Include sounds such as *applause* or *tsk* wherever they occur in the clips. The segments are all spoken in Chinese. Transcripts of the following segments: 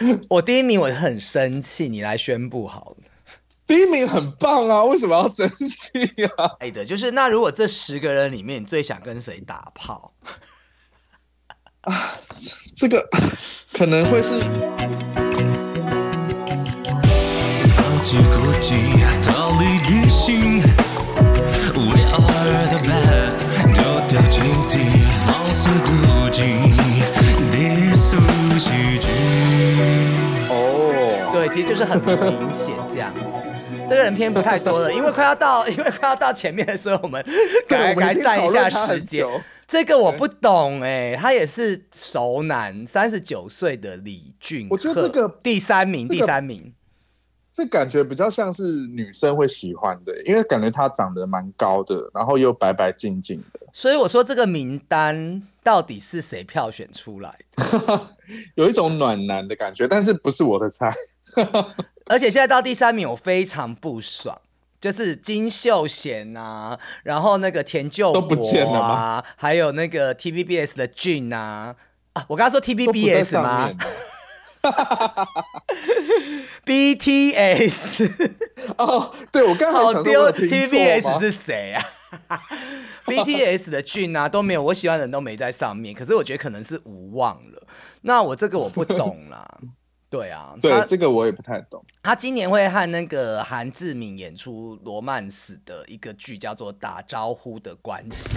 *laughs* 我第一名，我很生气，你来宣布好了。第一名很棒啊，为什么要生气啊？哎的，就是那如果这十个人里面，你最想跟谁打炮？啊，这个可能会是。放弃孤寂，逃离其实就是很明显这样子。这个人偏不太多了，因为快要到，因为快要到前面的时候，我们改改占一下时间。这个我不懂哎，他也是熟男，三十九岁的李俊，我觉得这个第三名，第三名，这感觉比较像是女生会喜欢的，因为感觉他长得蛮高的，然后又白白净净的。所以我说这个名单到底是谁票选出来的？*laughs* 有一种暖男的感觉，但是不是我的菜。*laughs* 而且现在到第三名，我非常不爽，就是金秀贤啊，然后那个田就都不见了吗？还有那个 TVBS 的俊啊啊！我刚刚说 TVBS 吗？BTS *laughs* 哦，对我刚好丢 TVBS 是谁啊 *laughs* BTS 的俊啊都没有，我喜欢的人都没在上面。可是我觉得可能是无望了。那我这个我不懂啦。*laughs* 对啊，对这个我也不太懂。他今年会和那个韩志敏演出罗曼史的一个剧，叫做《打招呼的关系》，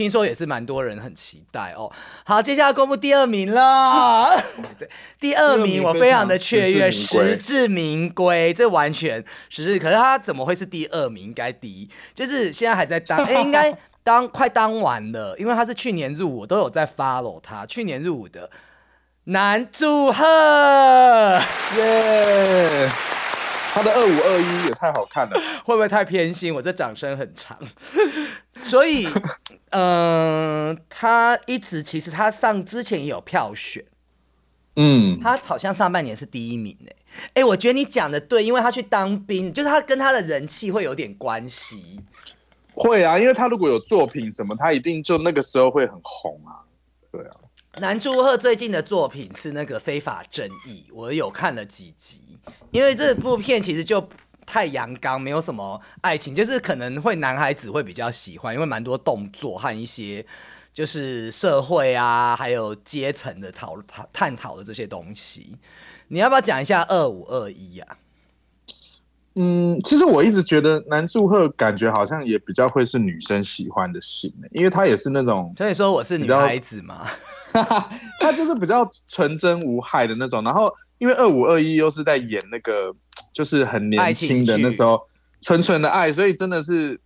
听说也是蛮多人很期待哦。好，接下来公布第二名了。*laughs* 对，第二名我非常的雀跃，实至名归。这完全实至，可是他怎么会是第二名？应该第一，就是现在还在当，*laughs* 哎，应该当快当完了，因为他是去年入伍，都有在 follow 他，去年入伍的。男祝贺 *laughs* 耶！他的二五二一也太好看了，*laughs* 会不会太偏心？我这掌声很长，所以，嗯，*laughs* 他一直其实他上之前也有票选，嗯，他好像上半年是第一名诶，哎，我觉得你讲的对，因为他去当兵，就是他跟他的人气会有点关系，会啊，因为他如果有作品什么，他一定就那个时候会很红啊，对啊。南柱赫最近的作品是那个《非法正义》，我有看了几集。因为这部片其实就太阳刚，没有什么爱情，就是可能会男孩子会比较喜欢，因为蛮多动作和一些就是社会啊，还有阶层的讨讨探讨的这些东西。你要不要讲一下二五二一呀？嗯，其实我一直觉得男祝贺感觉好像也比较会是女生喜欢的型，因为他也是那种，所以说我是女孩子嘛。*laughs* 他就是比较纯真无害的那种，然后因为二五二一又是在演那个就是很年轻的那时候纯纯的爱，所以真的是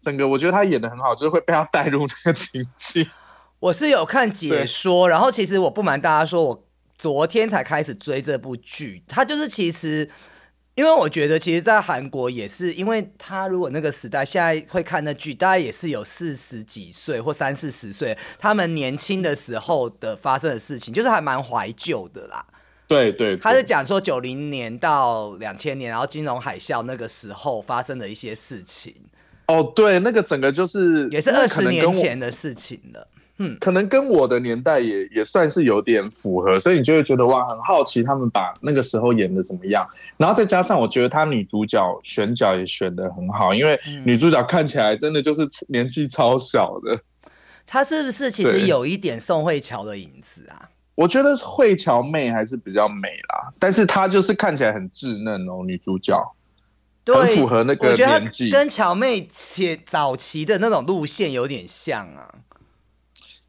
整个我觉得他演的很好，就是会被他带入那个情境。*laughs* 我是有看解说，然后其实我不瞒大家说，我昨天才开始追这部剧，他就是其实。因为我觉得，其实，在韩国也是，因为他如果那个时代现在会看那剧，大概也是有四十几岁或三四十岁，他们年轻的时候的发生的事情，就是还蛮怀旧的啦。对对，他是讲说九零年到两千年，然后金融海啸那个时候发生的一些事情。哦，对，那个整个就是也是二十年前的事情了。嗯，可能跟我的年代也也算是有点符合，所以你就会觉得哇，很好奇他们把那个时候演的怎么样。然后再加上我觉得他女主角选角也选的很好，因为女主角看起来真的就是年纪超小的。她是不是其实有一点宋慧乔的影子啊？我觉得慧乔妹还是比较美啦，但是她就是看起来很稚嫩哦，女主角，很符合那个年纪，跟乔妹且早期的那种路线有点像啊。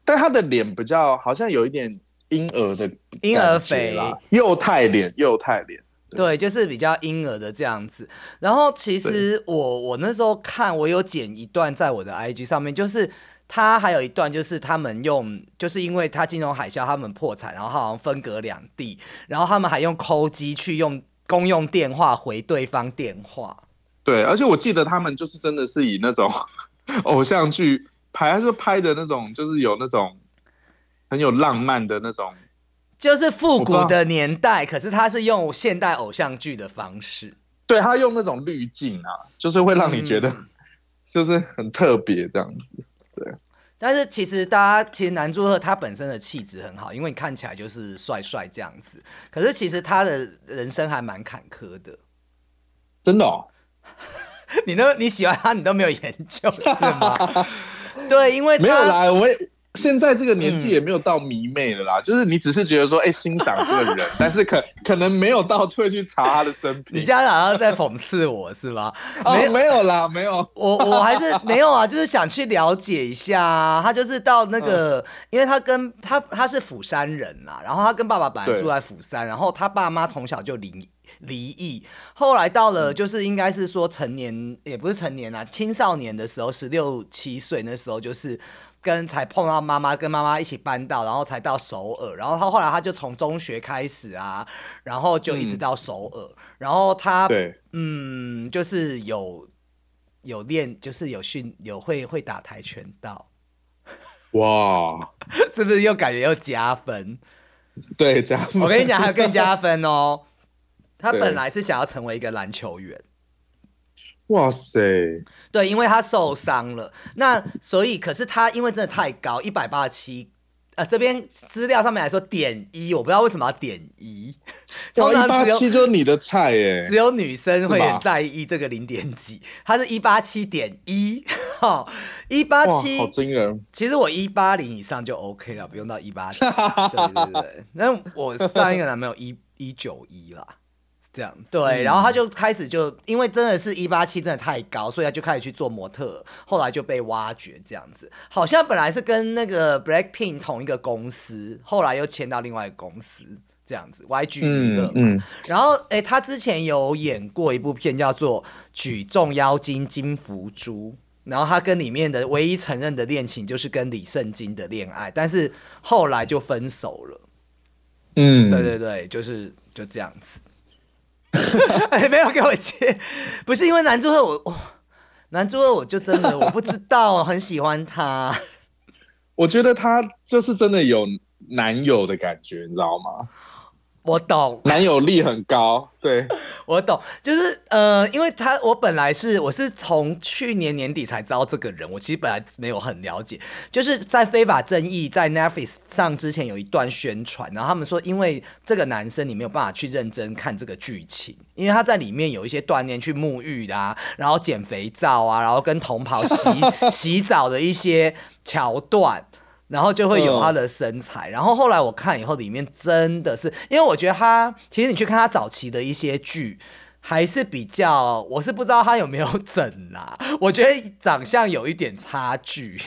但她的脸比较好像有一点婴儿的婴儿肥啦，幼态脸，幼态脸，对，就是比较婴儿的这样子。然后其实我我那时候看，我有剪一段在我的 IG 上面，就是他还有一段，就是他们用，就是因为他金融海啸，他们破产，然后好像分隔两地，然后他们还用抠机去用公用电话回对方电话。对，而且我记得他们就是真的是以那种 *laughs* 偶像剧。拍还是拍的那种，就是有那种很有浪漫的那种，就是复古的年代。可是他是用现代偶像剧的方式，对他用那种滤镜啊，就是会让你觉得就是很特别这样子。对，但是其实大家其实南柱赫他本身的气质很好，因为你看起来就是帅帅这样子。可是其实他的人生还蛮坎坷的。真的哦，*laughs* 你都你喜欢他，你都没有研究是吗？*laughs* 对，因为没有啦，我现在这个年纪也没有到迷妹了啦，就是你只是觉得说，哎，欣赏这个人，*laughs* 但是可可能没有到会去查他的生平。你家长要在讽刺我是吗？没没有啦，没有，我我还是 *laughs* 没有啊，就是想去了解一下。他就是到那个，因为他跟他他是釜山人呐，然后他跟爸爸本来住在釜山，然后他爸妈从小就离离异，后来到了就是应该是说成年，也不是成年啊，青少年的时候，十六七岁那时候就是。跟才碰到妈妈，跟妈妈一起搬到，然后才到首尔。然后他后来他就从中学开始啊，然后就一直到首尔。然后他嗯，就是有有练，就是有训，有会会打跆拳道。哇，*laughs* 是不是又感觉又加分？对，加分。我跟你讲，还有更加分哦。他本来是想要成为一个篮球员。哇塞！对，因为他受伤了，那所以可是他因为真的太高，一百八十七，呃，这边资料上面来说点一，我不知道为什么要点一。*laughs* 通常一八七就是你的菜耶，只有女生会很在意这个零点几，他是一八七点一，哈，一八七，好惊人。其实我一八零以上就 OK 了，不用到一八七。*laughs* 对对对，那我上一个男朋友一一九一啦。这样子，对，然后他就开始就因为真的是一八七真的太高，所以他就开始去做模特，后来就被挖掘这样子。好像本来是跟那个 Blackpink 同一个公司，后来又签到另外一个公司这样子，YG 娱乐。嗯，然后哎，他之前有演过一部片叫做《举重妖精金福珠》，然后他跟里面的唯一承认的恋情就是跟李圣经的恋爱，但是后来就分手了。嗯，对对对，就是就这样子。*laughs* 没有给我接，不是因为男主二我我男主二我就真的我不知道，很喜欢他。*laughs* 我觉得他就是真的有男友的感觉，你知道吗？我懂，男友力很高，对。*laughs* 我懂，就是呃，因为他我本来是我是从去年年底才知道这个人，我其实本来没有很了解，就是在非法正义在 Netflix 上之前有一段宣传，然后他们说因为这个男生你没有办法去认真看这个剧情，因为他在里面有一些锻炼去沐浴的啊，然后捡肥皂啊，然后跟同袍洗 *laughs* 洗澡的一些桥段。然后就会有他的身材，然后后来我看以后，里面真的是，因为我觉得他，其实你去看他早期的一些剧，还是比较，我是不知道他有没有整啦，我觉得长相有一点差距。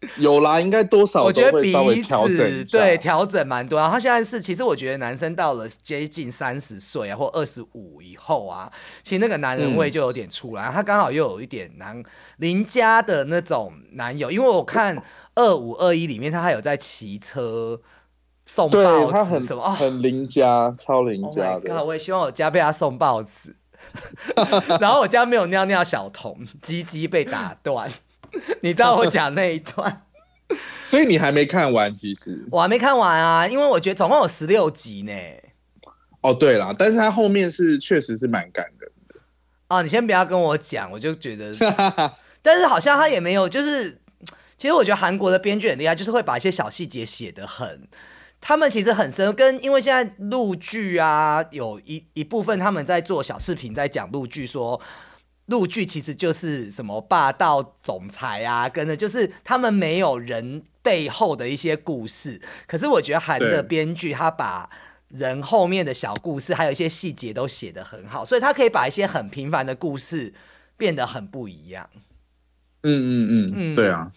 *laughs* 有啦，应该多少我觉得鼻子对调整蛮多。然后他现在是，其实我觉得男生到了接近三十岁啊，或二十五以后啊，其实那个男人味就有点出来。他刚好又有一点男邻家的那种男友，因为我看二五二一里面他还有在骑车送报纸什么，很邻家，超邻家的。我也希望我家被他送报纸，*laughs* 然后我家没有尿尿小童，鸡鸡被打断。*laughs* 你知道我讲那一段，*laughs* 所以你还没看完，其实我还没看完啊，因为我觉得总共有十六集呢。哦，对了，但是他后面是确实是蛮感人的。啊，你先不要跟我讲，我就觉得，*laughs* 但是好像他也没有，就是其实我觉得韩国的编剧很厉害，就是会把一些小细节写得很，他们其实很深，跟因为现在录剧啊，有一一部分他们在做小视频，在讲录剧说。陆剧其实就是什么霸道总裁啊，跟着就是他们没有人背后的一些故事。可是我觉得韩的编剧他把人后面的小故事，还有一些细节都写得很好，所以他可以把一些很平凡的故事变得很不一样。嗯嗯嗯，对啊。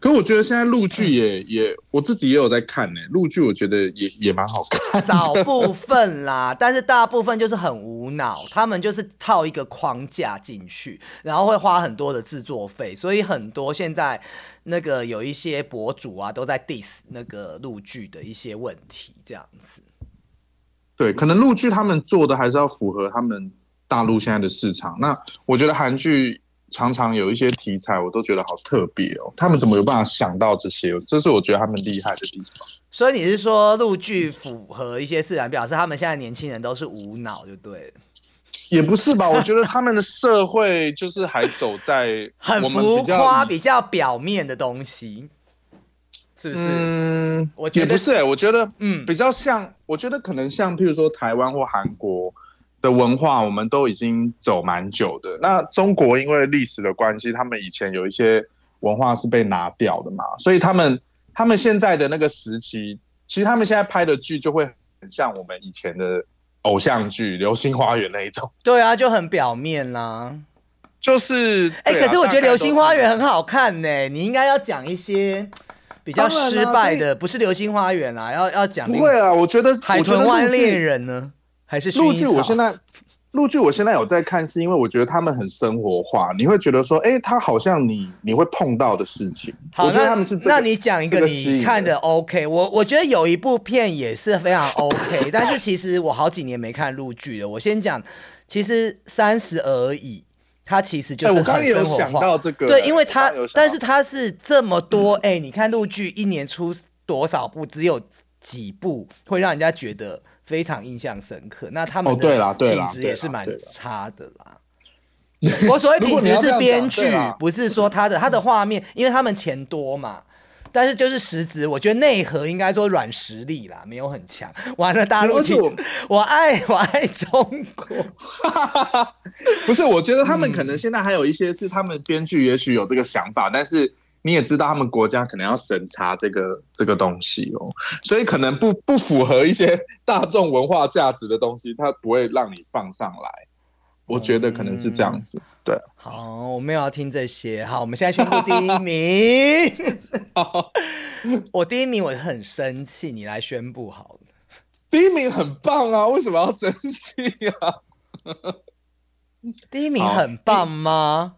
可我觉得现在陆剧也也，我自己也有在看呢。陆剧我觉得也也蛮好看，*laughs* 少部分啦，*laughs* 但是大部分就是很无脑，他们就是套一个框架进去，然后会花很多的制作费，所以很多现在那个有一些博主啊都在 diss 那个陆剧的一些问题，这样子。对，可能陆剧他们做的还是要符合他们大陆现在的市场。那我觉得韩剧。常常有一些题材，我都觉得好特别哦。他们怎么有办法想到这些？这是我觉得他们厉害的地方。所以你是说陆剧符合一些自然，表示他们现在年轻人都是无脑就对了？也不是吧？我觉得他们的社会就是还走在很浮夸、比较表面的东西。是不是？嗯，我觉得也不是、欸，我觉得嗯比较像，我觉得可能像，譬如说台湾或韩国的文化，我们都已经走蛮久的。那中国因为历史的关系，他们以前有一些文化是被拿掉的嘛，所以他们他们现在的那个时期，其实他们现在拍的剧就会很像我们以前的偶像剧《流星花园》那一种，*laughs* 对啊，就很表面啦。就是哎、可是我觉得《流星花园》很好看呢，你应该要讲一些比较失败的，不是《流星花园》啦，要要讲不会啊，我觉得海豚湾恋人呢，还是薰陆剧我现在陆剧我现在有在看，是因为我觉得他们很生活化，你会觉得说，哎、他好像你你会碰到的事情。好，我觉得那他们是、这个、那你讲一个你看的 OK，我我觉得有一部片也是非常 OK，*laughs* 但是其实我好几年没看陆剧了。我先讲，其实三十而已，他其实就哎、是我刚刚也有想。到这个，对，因为他但是他是这么多，哎、你看陆剧一年出多少部，只有几部会让人家觉得非常印象深刻。那他们哦对啦的品质也是蛮差的啦。*laughs* 我所谓品质是编剧不是说他的他的画面，因为他们钱多嘛。但是就是实质，我觉得内核应该说软实力啦，没有很强。完了，大陆我爱我爱中国，*laughs* 不是，我觉得他们可能现在还有一些是他们编剧也许有这个想法，但是你也知道他们国家可能要审查这个这个东西哦，所以可能不不符合一些 *laughs* 大众文化价值的东西，它不会让你放上来。我觉得可能是这样子，对。好，我没有要听这些。好，我们现在宣布第一名。*laughs* 我第一名，我很生气，你来宣布好了。第一名很棒啊，为什么要生气啊？*laughs* 第一名很棒吗？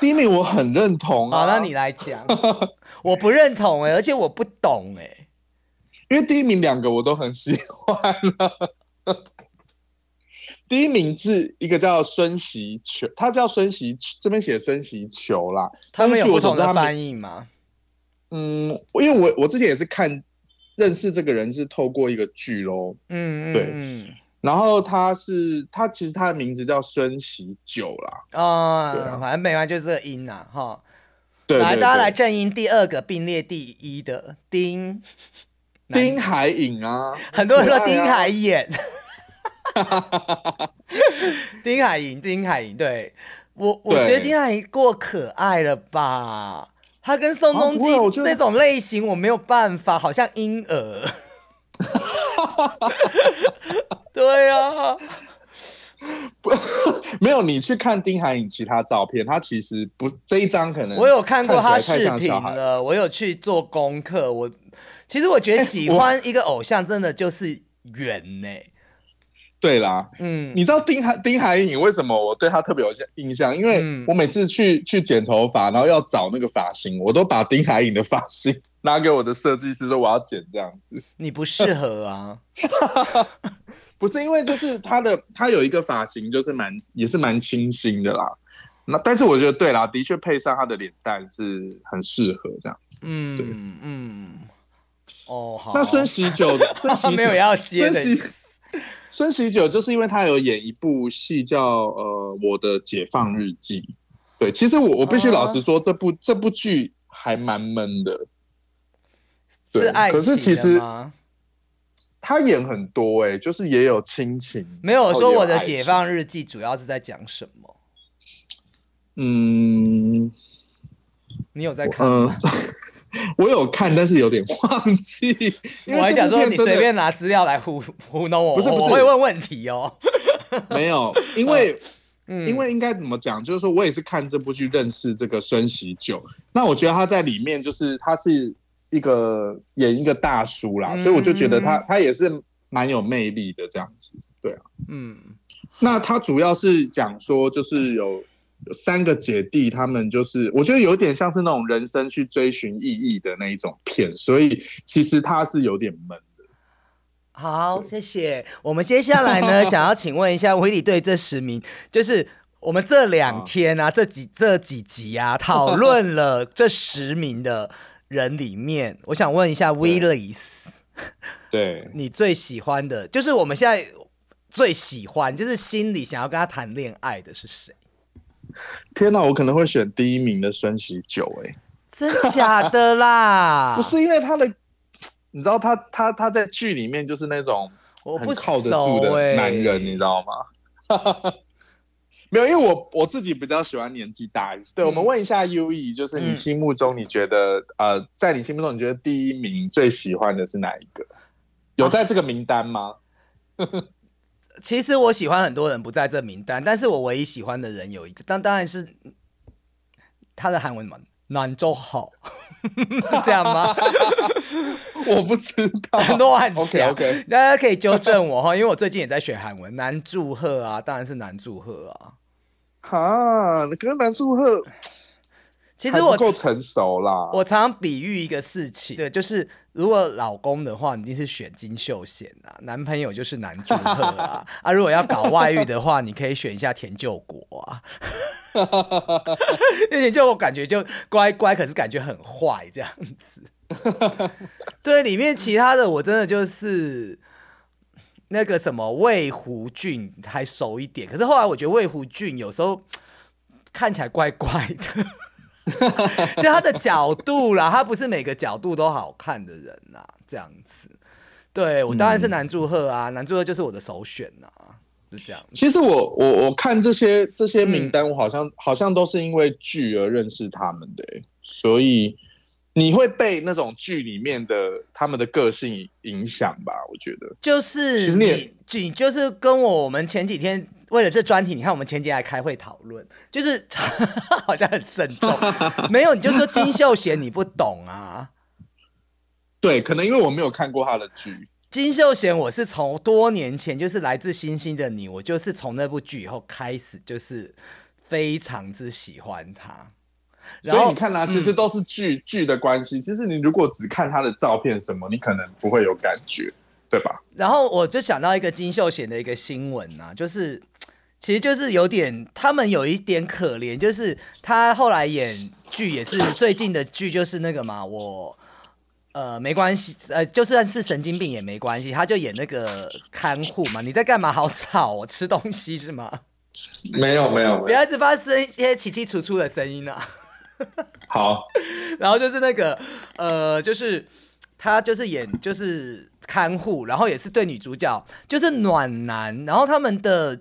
第一名我很认同啊，好，那你来讲。*laughs* 我不认同哎、而且我不懂哎、因为第一名两个我都很喜欢啊。*laughs* 第一名是一个叫孙喜球，他叫孙喜，这边写孙喜球啦。他们有不同。翻译吗？嗯，因为我我之前也是看认识这个人是透过一个剧喽，嗯嗯对嗯。然后他是他其实他的名字叫孙喜九啦，啊、反正没关系，就是这个音呐、哈。对来，对大家来对。正音第二个并列第一的丁，丁海颖啊，很多人说丁海演，*laughs* 丁海颖，丁海颖，对。我我对。觉得丁海颖过可爱了吧？他跟宋仲基那种类型我没有办法，好像婴儿。*laughs* 对啊，*laughs* *laughs* 没有，你去看丁海颖其他照片，他其实不这一张可能我有看过他视频了，我有去做功课。我其实我觉得喜欢一个偶像真的就是缘呢、对啦，嗯，你知道丁海丁海颖为什么我对他特别有印象？因为嗯我每次去去剪头发，然后要找那个发型，我都把丁海颖的发型 *laughs* 拿给我的设计师说我要剪这样子。你不适合啊。不是因为就是他的他有一个发型就是蛮也是蛮清新的啦。那但是我觉得对啦，的确配上他的脸蛋是很适合这样子。嗯嗯，哦好。那孙喜九，*laughs* 孙喜九没有要接的 *laughs* 孙喜九就是因为他有演一部戏叫呃《我的解放日记》。对，其实我我必须老实说，这部这部剧还蛮闷的。对是爱，可是其实吗？他演很多哎、就是也有亲情，没有说我的解放日记主要是在讲什么？嗯你有在看嗯吗？，*laughs* 我有看，但是有点忘记。*laughs* 我还想说你随便拿资料来糊糊弄我，不是不是我会问问题哦。*laughs* 没有，因为嗯因为应该怎么讲，就是说我也是看这部剧认识这个孙喜九。那我觉得他在里面就是他是一个演一个大叔啦，嗯所以我就觉得他他也是蛮有魅力的这样子。对啊，嗯，那他主要是讲说就是有。有三个姐弟，他们就是我觉得有点像是那种人生去追寻意义的那一种片，所以其实他是有点闷的。好，谢谢。我们接下来呢，*laughs* 想要请问一下威利对这十名，就是我们这两天啊，这几这几集啊，讨论了这十名的人里面，我想问一下威利斯，对，*laughs* 你最喜欢的，就是我们现在最喜欢，就是心里想要跟他谈恋爱的是谁？天哪，我可能会选第一名的孙喜九哎、真假的啦？*laughs* 不是因为他的，你知道他他他在剧里面就是那种我不靠得住的欸男人，你知道吗？没有，因为我我自己比较喜欢年纪大一些。对，我们问一下 U E，就是你嗯心目中你觉得、呃，在你心目中你觉得第一名最喜欢的是哪一个？有在这个名单吗？*laughs* 其实我喜欢很多人不在这名单，但是我唯一喜欢的人有一个，当当然是他的韩文嘛，南州好，*laughs* 是这样吗？*laughs* 我不知道，乱讲 OK，大家可以纠正我哈，因为我最近也在学韩文，南祝贺啊，当然是南祝贺啊。哈，你跟男祝贺其实我够成熟啦。我常常比喻一个事情，对，就是如果老公的话，你一定是选金秀贤啊；男朋友就是男祝贺啊。*laughs* 啊，如果要搞外遇的话，你可以选一下田救国啊。*laughs* 因为田救国感觉就乖乖，可是感觉很坏这样子。*laughs* 对，里面其他的我真的就是那个什么魏胡俊还熟一点，可是后来我觉得魏胡俊有时候 *tsk* 看起来怪怪的。*laughs* 就他的角度啦，他不是每个角度都好看的人呐，这样子。对我当然是南祝贺啊，南祝贺就是我的首选呐，是这样。其实我我我看这些这些名嗯单，我好像、好像都是因为剧而认识他们的欸、所以你会被那种剧里面的他们的个性影响吧？我觉得就是你你，你就是跟我我们前几天为了这专题，你看我们前几天还开会讨论，就是 *laughs* 好像很慎重，*laughs* 没有你就说金秀贤你不懂啊。对，可能因为我没有看过他的剧，金秀贤，我是从多年前就是来自星星的你，我就是从那部剧以后开始，就是非常之喜欢他。然后嗯所以你看啦、其实都是剧剧的关系。其实你如果只看他的照片什么，你可能不会有感觉，对吧？然后我就想到一个金秀贤的一个新闻啊，就是其实就是有点他们有一点可怜，就是他后来演剧也是最近的剧就是那个嘛，我呃没关系，呃就算是神经病也没关系，他就演那个看护嘛，你在干嘛？好吵、哦，吃东西是吗？没有没有不要一直发生一些奇奇楚楚的声音啊。*laughs* 好，然后就是那个呃，就是他就是演就是看护，然后也是对女主角就是暖男，然后他们的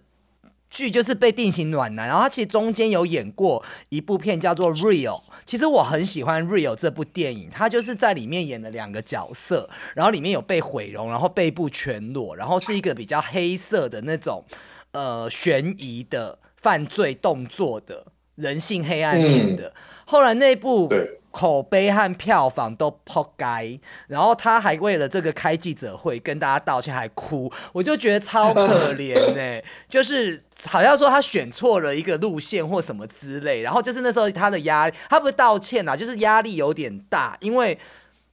剧就是被定型暖男，然后他其实中间有演过一部片叫做《Real》，其实我很喜欢《Real》这部电影，他就是在里面演了两个角色，然后里面有被毁容，然后背部全裸，然后是一个比较黑色的那种呃悬疑的犯罪动作的人性黑暗面的。后来那部口碑和票房都扑街，然后他还为了这个开记者会跟大家道歉，还哭，我就觉得超可怜呢、*laughs* 就是好像说他选错了一个路线或什么之类，然后就是那时候他的压力，他不是道歉啊，就是压力有点大，因为。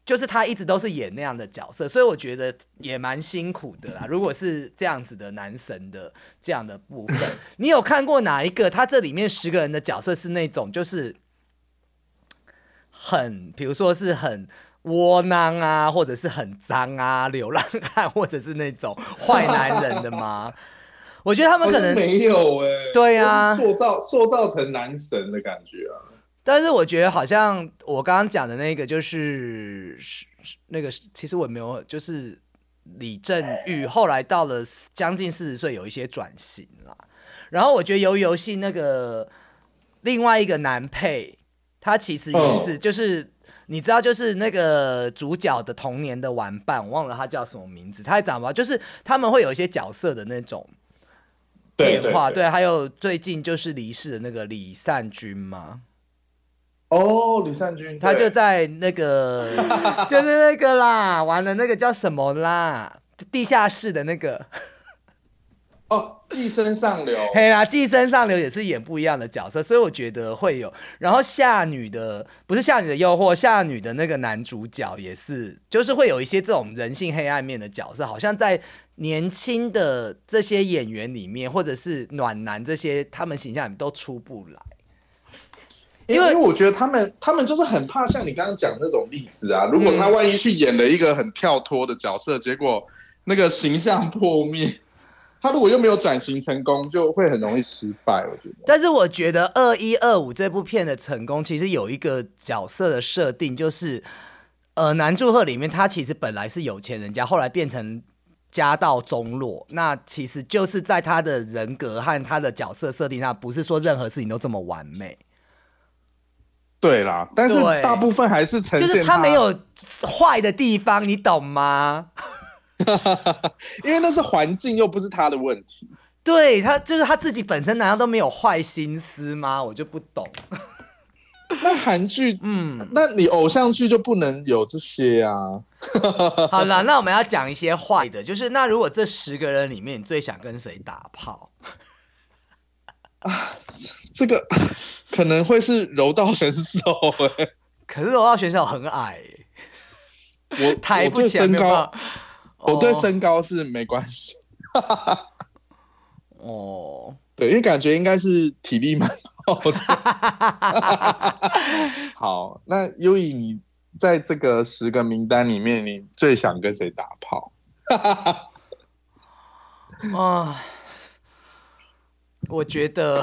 就是他一直都是演那样的角色，所以我觉得也蛮辛苦的啦。如果是这样子的男神的这样的部分，你有看过哪一个？他这里面十个人的角色是那种就是很，比如说是很窝囊啊，或者是很脏啊，流浪汉，或者是那种坏男人的吗？*laughs* 我觉得他们可能没有哎、对啊塑造塑造成男神的感觉啊。但是我觉得好像我刚刚讲的那个就是是是那个，其实我没有，就是李正宇后来到了将近四十岁，有一些转型啦。然后我觉得鱿鱼游戏那个另外一个男配，他其实也是，就是你知道，就是那个主角的童年的玩伴，我忘了他叫什么名字，他也长吧，就是他们会有一些角色的那种变化，对对，还有最近就是离世的那个李善均嘛。哦，李善均，他就在那个，*laughs* 就是那个啦，玩的那个叫什么啦？地下室的那个，哦，寄生上流，嘿啦，寄生上流也是演不一样的角色，所以我觉得会有。然后夏女的不是夏女的诱惑，夏女的那个男主角也是，就是会有一些这种人性黑暗面的角色，好像在年轻的这些演员里面，或者是暖男这些，他们形象里面都出不来。因为因为我觉得他们他们就是很怕像你刚刚讲的那种例子啊，如果他万一去演了一个很跳脱的角色，结果那个形象破灭，他如果又没有转型成功，就会很容易失败。我觉得。但是我觉得《二一二五》这部片的成功，其实有一个角色的设定，就是呃，男祝贺里面他其实本来是有钱人家，后来变成家道中落。那其实就是在他的人格和他的角色设定上，不是说任何事情都这么完美。对啦，但是大部分还是呈现，就是他没有坏的地方，你懂吗？*laughs* 因为那是环境，又不是他的问题。对他，就是他自己本身难道都没有坏心思吗？我就不懂。那韩剧，嗯，那你偶像剧就不能有这些啊？*laughs* 好了，那我们要讲一些坏的，就是那如果这十个人里面，你最想跟谁打炮？啊，*laughs* 这个可能会是柔道选手哎，可是柔道选手很矮，我抬不起来。我对身高是没关系，*laughs* 哦，对，因为感觉应该是体力蛮好的。*laughs* 好，那优以你在这个十个名单里面，你最想跟谁打炮？*laughs* 啊，我觉得。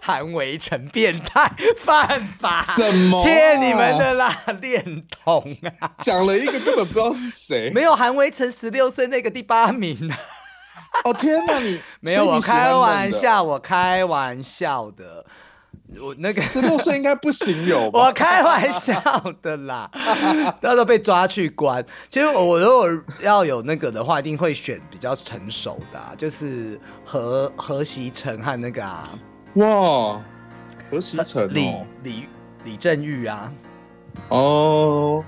韩维成变态犯法，什么骗你们的啦？恋童啊，讲了一个根本不知道是谁，没有韩维成十六岁那个第八名。哦天哪，你 *laughs* 没有我开玩笑，我开玩笑的，我那个十六岁应该不行有，*laughs* 我开玩笑的啦，到时候被抓去关。其实我如果要有那个的话，一定会选比较成熟的，就是何何习成和那个啊。哇，何时成？李李李正玉啊，哦，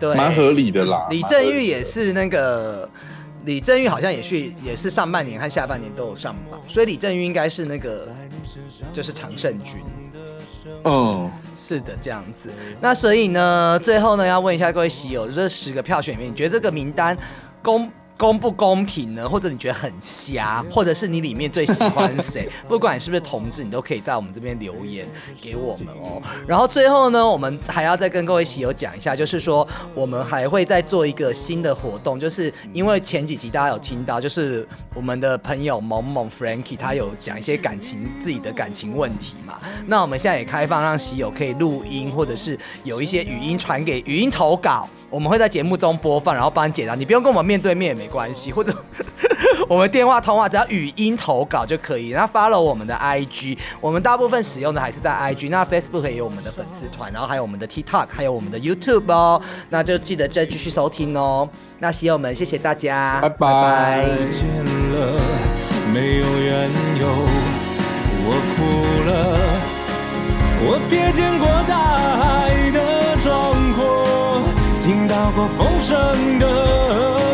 对，蛮合理的啦。李正玉也是那个，李正玉好像也是也是上半年和下半年都有上榜，所以李正玉应该是那个就是常胜军。嗯，是的，这样子。那所以呢，最后呢，要问一下各位喜友，这十个票选里面，你觉得这个名单公？公不公平呢？或者你觉得很瞎，或者是你里面最喜欢谁？*laughs* 不管是不是同志，你都可以在我们这边留言给我们哦。然后最后呢，我们还要再跟各位喜友讲一下，就是说我们还会再做一个新的活动，就是因为前几集大家有听到，就是我们的朋友萌萌 Frankie 他有讲一些感情自己的感情问题嘛。那我们现在也开放让喜友可以录音，或者是有一些语音传给语音投稿。我们会在节目中播放，然后帮你解答。你不用跟我们面对面也没关系，或者 *laughs* 我们电话通话，只要语音投稿就可以。然后 follow 我们的 IG，我们大部分使用的还是在 IG。那 Facebook 也有我们的粉丝团，然后还有我们的 TikTok，还有我们的 YouTube 哦。那就记得再继续收听哦。那喜友们，谢谢大家，拜拜。到过风声的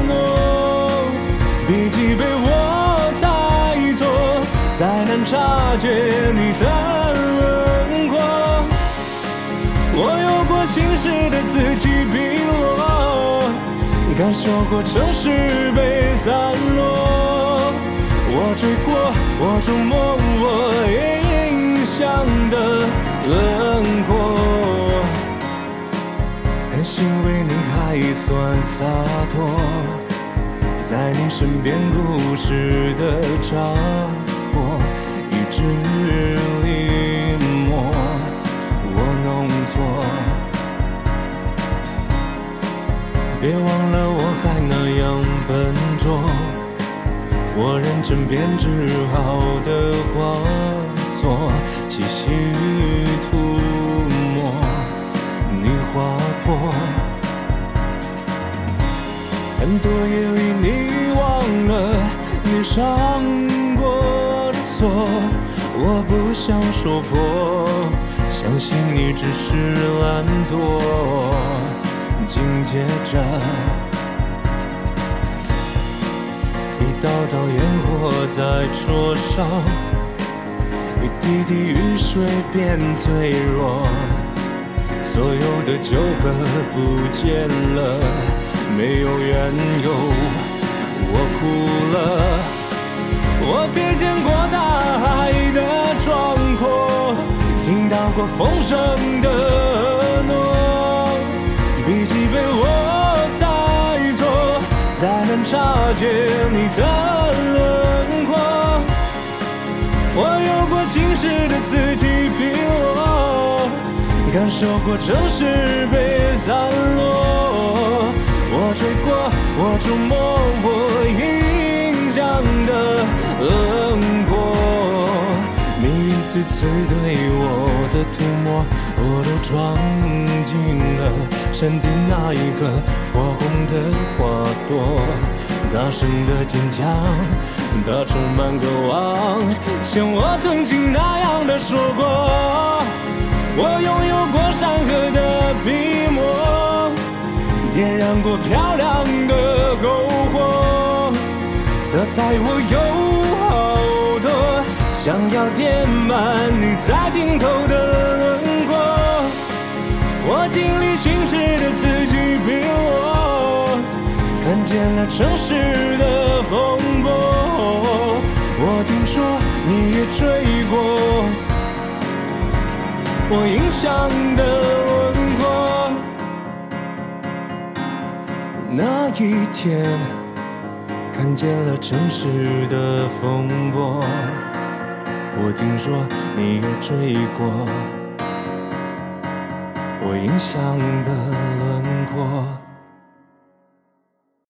诺，笔记被我猜错，再难察觉你的轮廓。我有过心事的自起彼落，感受过城市被散落。我追过，我触摸我印象的轮廓。因为你还算洒脱，在你身边故事的着火，一直临摹我弄错。别忘了我还那样笨拙，我认真编织好的画作，细细涂很多夜里，你忘了你伤过的错，我不想说破，相信你只是懒惰。紧接着，一道道烟火在灼烧，一滴滴雨水变脆弱。所有的纠葛不见了，没有缘由，我哭了。我瞥见过大海的壮阔，听到过风声的诺，笔记被我猜错，再难察觉你的轮廓。我有过心事的此起彼落，感受过城市被散落。我追过，我触摸，我影响的轮廓。命运次次对我的涂抹，我都装进了山顶那一颗火红的花朵。大声的坚强，它充满渴望，像我曾经那样的说过。我拥有过山河的笔墨，点燃过漂亮的篝火，色彩我有好多，想要填满你在尽头的轮廓。我经历心事的此起彼落，看见了城市的风波。我听说你也追过我影响的轮廓。那一天，看见了城市的风波。我听说你也追过我影响的轮廓。